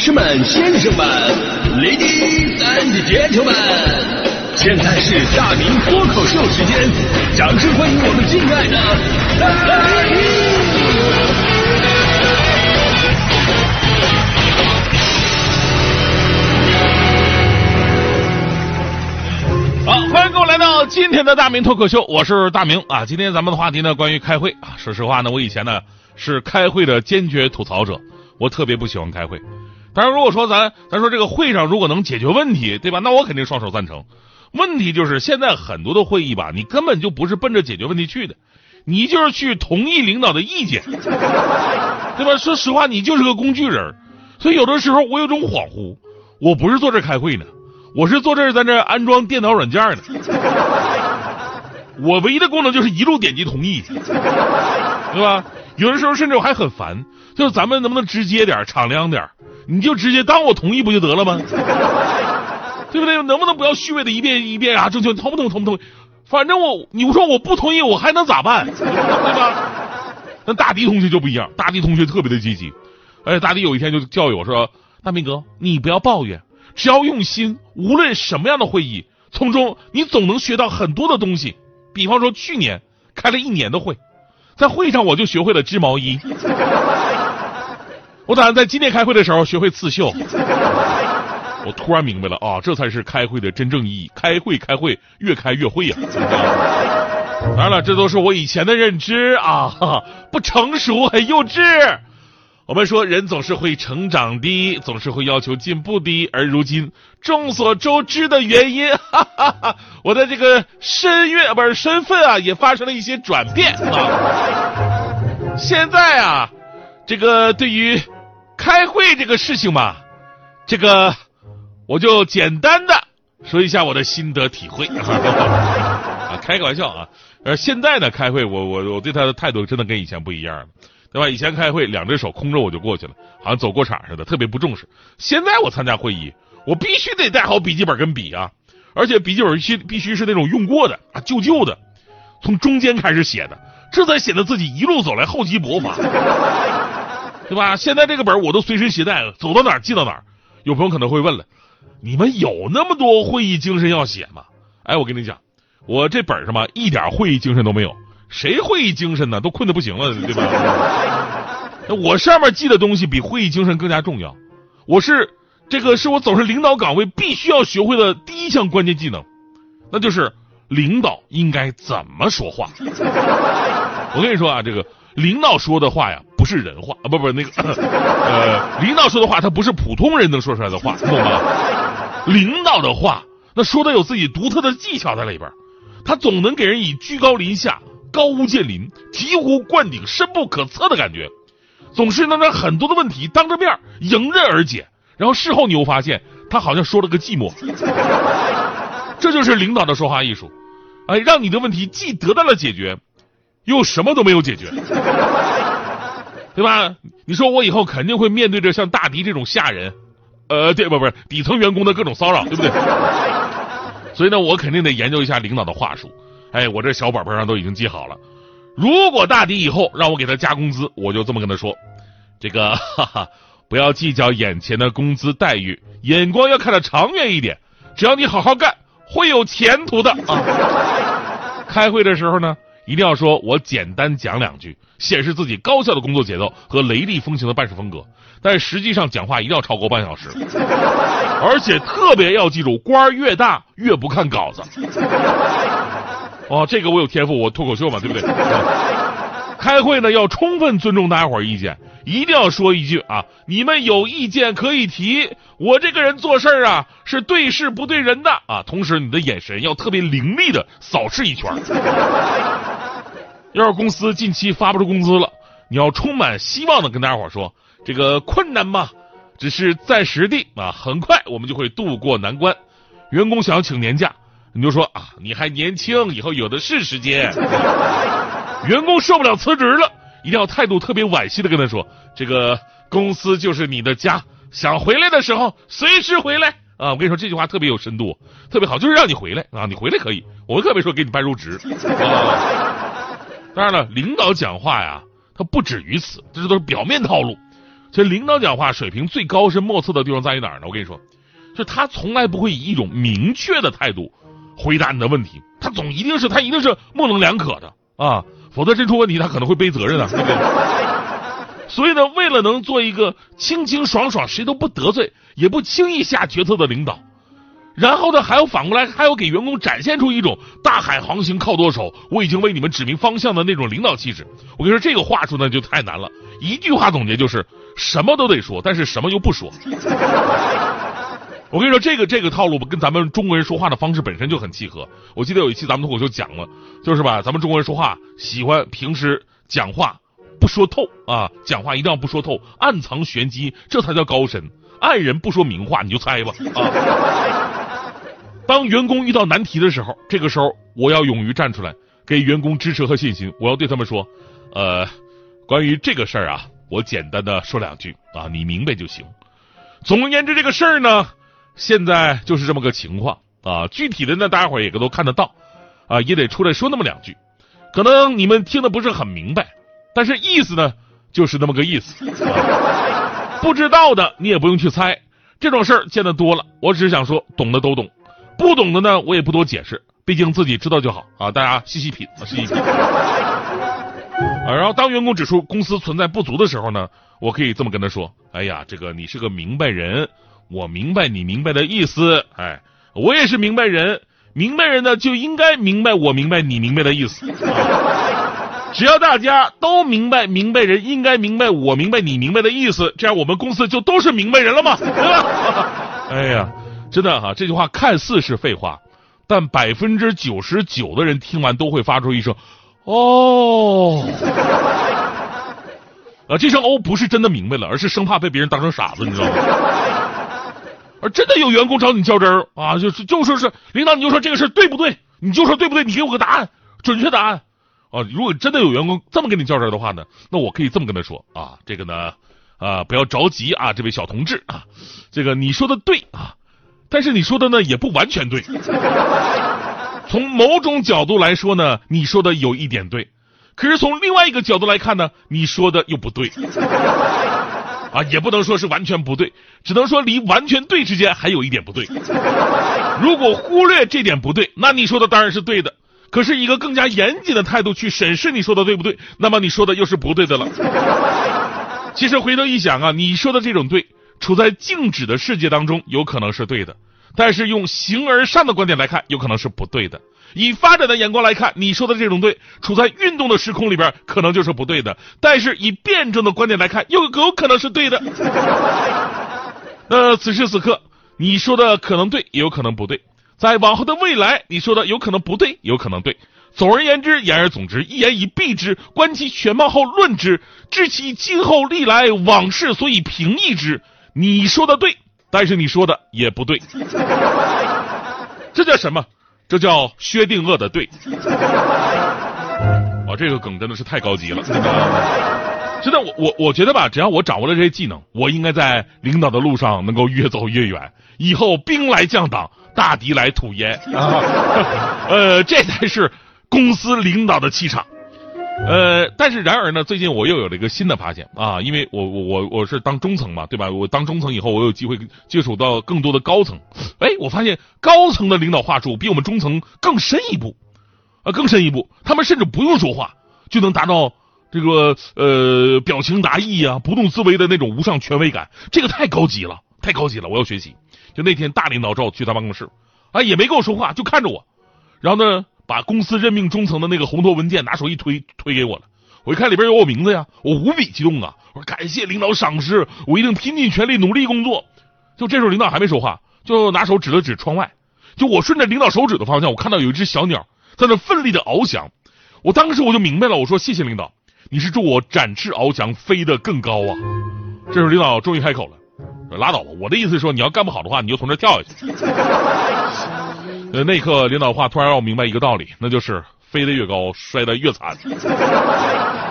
士们、先生们，Ladies and gentlemen，现在是大明脱口秀时间，掌声欢迎我们敬爱的大明！好，欢迎各位来到今天的大明脱口秀，我是大明啊。今天咱们的话题呢，关于开会啊。说实话呢，我以前呢是开会的坚决吐槽者，我特别不喜欢开会。当然，如果说咱咱说这个会上如果能解决问题，对吧？那我肯定双手赞成。问题就是现在很多的会议吧，你根本就不是奔着解决问题去的，你就是去同意领导的意见，对吧？说实话，你就是个工具人。所以有的时候我有种恍惚，我不是坐这开会呢，我是坐这在这安装电脑软件呢。我唯一的功能就是一路点击同意，对吧？有的时候甚至我还很烦，就是咱们能不能直接点、敞亮点？你就直接当我同意不就得了吗？对不对？能不能不要虚伪的一遍一遍啊？征求同不同意？同不同意？反正我，你说我不同意，我还能咋办？对吧？那大迪同学就不一样，大迪同学特别的积极。而且，大迪有一天就教育我说：“大明哥，你不要抱怨，只要用心，无论什么样的会议，从中你总能学到很多的东西。比方说，去年开了一年的会，在会上我就学会了织毛衣。”我打算在今天开会的时候学会刺绣。我突然明白了啊，这才是开会的真正意义。开会，开会，越开越会呀。当然了，这都是我以前的认知啊，不成熟，很幼稚。我们说人总是会成长的，总是会要求进步的。而如今众所周知的原因，哈哈哈，我的这个身月不是身份啊，也发生了一些转变啊。现在啊，这个对于。开会这个事情嘛，这个我就简单的说一下我的心得体会 啊，开个玩笑啊。呃，现在呢，开会我我我对他的态度真的跟以前不一样了，对吧？以前开会两只手空着我就过去了，好像走过场似的，特别不重视。现在我参加会议，我必须得带好笔记本跟笔啊，而且笔记本须必须是那种用过的啊，旧旧的，从中间开始写的，这才显得自己一路走来厚积薄发。对吧？现在这个本我都随身携带了，走到哪儿记到哪儿。有朋友可能会问了，你们有那么多会议精神要写吗？哎，我跟你讲，我这本上嘛一点会议精神都没有。谁会议精神呢？都困得不行了，对吧？我上面记的东西比会议精神更加重要。我是这个是我走上领导岗位必须要学会的第一项关键技能，那就是领导应该怎么说话。我跟你说啊，这个。领导说的话呀，不是人话啊，不不那个，呃，领导说的话，他不是普通人能说出来的话，懂吗？领导的话，那说的有自己独特的技巧在里边，他总能给人以居高临下、高屋建瓴、醍醐灌顶、深不可测的感觉，总是能让很多的问题当着面迎刃而解，然后事后你又发现他好像说了个寂寞，这就是领导的说话艺术，哎，让你的问题既得到了解决。又什么都没有解决，对吧？你说我以后肯定会面对着像大迪这种下人，呃，对不不是底层员工的各种骚扰，对不对？所以呢，我肯定得研究一下领导的话术。哎，我这小本本上都已经记好了。如果大迪以后让我给他加工资，我就这么跟他说：这个 哈哈，不要计较眼前的工资待遇，眼光要看得长远一点。只要你好好干，会有前途的啊！开会的时候呢？一定要说，我简单讲两句，显示自己高效的工作节奏和雷厉风行的办事风格。但实际上讲话一定要超过半小时，而且特别要记住，官越大越不看稿子。哦，这个我有天赋，我脱口秀嘛，对不对？开会呢要充分尊重大家伙意见，一定要说一句啊，你们有意见可以提。我这个人做事啊是对事不对人的啊，同时你的眼神要特别凌厉的扫视一圈。要是公司近期发不出工资了，你要充满希望的跟大家伙说，这个困难嘛，只是暂时的啊，很快我们就会度过难关。员工想要请年假，你就说啊，你还年轻，以后有的是时间。员工受不了辞职了，一定要态度特别惋惜的跟他说：“这个公司就是你的家，想回来的时候随时回来啊！”我跟你说这句话特别有深度，特别好，就是让你回来啊！你回来可以，我特别说给你办入职。当然了，领导讲话呀，他不止于此，这都是表面套路。所以领导讲话水平最高深莫测的地方在于哪儿呢？我跟你说，就他从来不会以一种明确的态度回答你的问题，他总一定是他一定是模棱两可的啊，否则真出问题他可能会背责任啊，所以呢，为了能做一个清清爽爽、谁都不得罪、也不轻易下决策的领导，然后呢，还要反过来还要给员工展现出一种大海航行靠舵手，我已经为你们指明方向的那种领导气质。我跟你说，这个话术呢就太难了，一句话总结就是什么都得说，但是什么又不说。我跟你说，这个这个套路跟咱们中国人说话的方式本身就很契合。我记得有一期咱们脱口秀讲了，就是吧，咱们中国人说话喜欢平时讲话。不说透啊，讲话一定要不说透，暗藏玄机，这才叫高深。爱人不说明话，你就猜吧啊。当员工遇到难题的时候，这个时候我要勇于站出来，给员工支持和信心。我要对他们说，呃，关于这个事儿啊，我简单的说两句啊，你明白就行。总而言之，这个事儿呢，现在就是这么个情况啊。具体的呢，大家伙儿也都看得到啊，也得出来说那么两句。可能你们听的不是很明白。但是意思呢，就是那么个意思。不知道的你也不用去猜，这种事儿见得多了。我只是想说，懂的都懂，不懂的呢，我也不多解释，毕竟自己知道就好啊。大家细细品，细细品。啊，然后当员工指出公司存在不足的时候呢，我可以这么跟他说：哎呀，这个你是个明白人，我明白你明白的意思。哎，我也是明白人，明白人呢就应该明白我明白你明白的意思。只要大家都明白，明白人应该明白我明白你明白的意思，这样我们公司就都是明白人了嘛，对吧？哎呀，真的哈，这句话看似是废话，但百分之九十九的人听完都会发出一声“哦”，啊，这声“哦”不是真的明白了，而是生怕被别人当成傻子，你知道吗？而真的有员工找你较真儿啊，就是就说是领导，你就说这个事对不对？你就说对不对？你给我个答案，准确答案。啊，如果真的有员工这么跟你较真的话呢，那我可以这么跟他说啊，这个呢，啊，不要着急啊，这位小同志啊，这个你说的对啊，但是你说的呢也不完全对，从某种角度来说呢，你说的有一点对，可是从另外一个角度来看呢，你说的又不对，啊，也不能说是完全不对，只能说离完全对之间还有一点不对。如果忽略这点不对，那你说的当然是对的。可是一个更加严谨的态度去审视你说的对不对，那么你说的又是不对的了。其实回头一想啊，你说的这种对，处在静止的世界当中有可能是对的，但是用形而上的观点来看，有可能是不对的。以发展的眼光来看，你说的这种对，处在运动的时空里边可能就是不对的，但是以辩证的观点来看，又有可能是对的。那此时此刻，你说的可能对，也有可能不对。在往后的未来，你说的有可能不对，有可能对。总而言之，言而总之，一言以蔽之，观其全貌后论之，知其今后历来往事，所以评议之。你说的对，但是你说的也不对。这叫什么？这叫薛定谔的对。哇，这个梗真的是太高级了。真的，我我我觉得吧，只要我掌握了这些技能，我应该在领导的路上能够越走越远。以后兵来将挡。大敌来土掩啊，呃，这才是公司领导的气场。呃，但是然而呢，最近我又有了一个新的发现啊，因为我我我我是当中层嘛，对吧？我当中层以后，我有机会接触到更多的高层。哎，我发现高层的领导话术比我们中层更深一步，啊，更深一步。他们甚至不用说话就能达到这个呃表情达意啊、不动自威的那种无上权威感，这个太高级了，太高级了，我要学习。就那天大领导找我去他办公室，啊，也没跟我说话，就看着我，然后呢，把公司任命中层的那个红头文件拿手一推，推给我了。我一看里边有我名字呀，我无比激动啊！我说感谢领导赏识，我一定拼尽全力努力工作。就这时候领导还没说话，就拿手指了指窗外，就我顺着领导手指的方向，我看到有一只小鸟在那奋力的翱翔。我当时我就明白了，我说谢谢领导，你是祝我展翅翱翔，飞得更高啊！这时候领导终于开口了。拉倒吧，我的意思是说，你要干不好的话，你就从这跳下去。呃，那一刻，领导话突然让我明白一个道理，那就是飞得越高，摔得越惨。